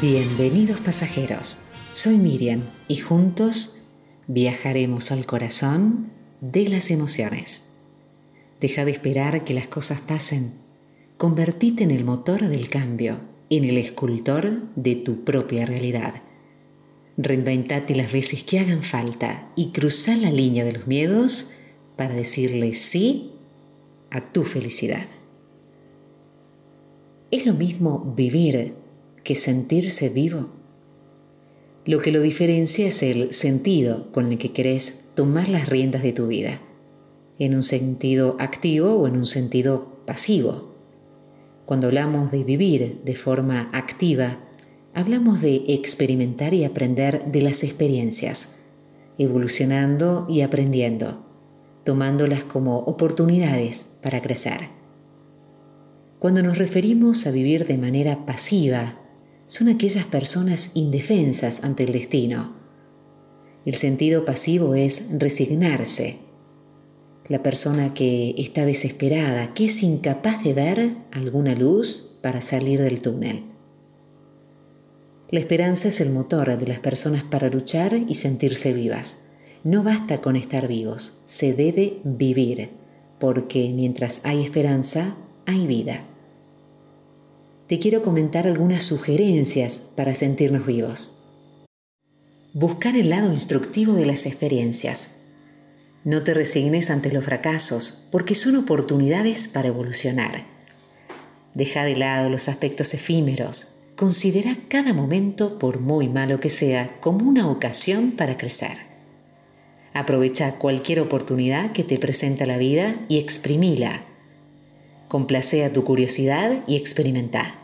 Bienvenidos pasajeros, soy Miriam y juntos viajaremos al corazón de las emociones. Deja de esperar que las cosas pasen, convertite en el motor del cambio, en el escultor de tu propia realidad. Reinventate las veces que hagan falta y cruza la línea de los miedos para decirle sí a tu felicidad. ¿Es lo mismo vivir que sentirse vivo? Lo que lo diferencia es el sentido con el que querés tomar las riendas de tu vida, en un sentido activo o en un sentido pasivo. Cuando hablamos de vivir de forma activa, hablamos de experimentar y aprender de las experiencias, evolucionando y aprendiendo, tomándolas como oportunidades para crecer. Cuando nos referimos a vivir de manera pasiva, son aquellas personas indefensas ante el destino. El sentido pasivo es resignarse. La persona que está desesperada, que es incapaz de ver alguna luz para salir del túnel. La esperanza es el motor de las personas para luchar y sentirse vivas. No basta con estar vivos, se debe vivir, porque mientras hay esperanza, hay vida te quiero comentar algunas sugerencias para sentirnos vivos. Buscar el lado instructivo de las experiencias. No te resignes ante los fracasos, porque son oportunidades para evolucionar. Deja de lado los aspectos efímeros. Considera cada momento, por muy malo que sea, como una ocasión para crecer. Aprovecha cualquier oportunidad que te presenta la vida y exprimila. Complace a tu curiosidad y experimenta.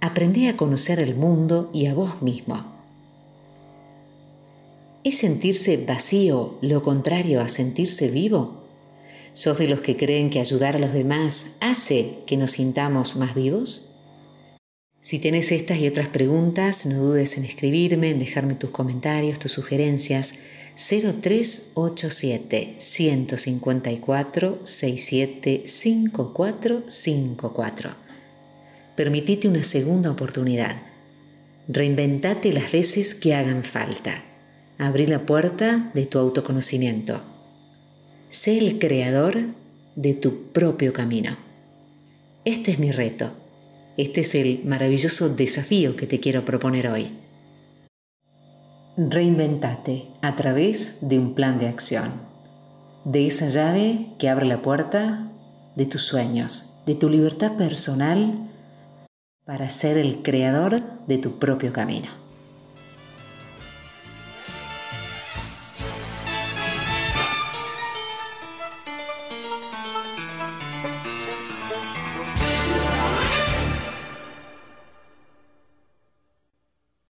Aprendí a conocer el mundo y a vos mismo. ¿Es sentirse vacío lo contrario a sentirse vivo? ¿Sos de los que creen que ayudar a los demás hace que nos sintamos más vivos? Si tienes estas y otras preguntas, no dudes en escribirme, en dejarme tus comentarios, tus sugerencias. 0387 154 675454 permitite una segunda oportunidad. Reinventate las veces que hagan falta. Abrí la puerta de tu autoconocimiento. Sé el creador de tu propio camino. Este es mi reto. Este es el maravilloso desafío que te quiero proponer hoy. Reinventate a través de un plan de acción. De esa llave que abre la puerta de tus sueños, de tu libertad personal para ser el creador de tu propio camino.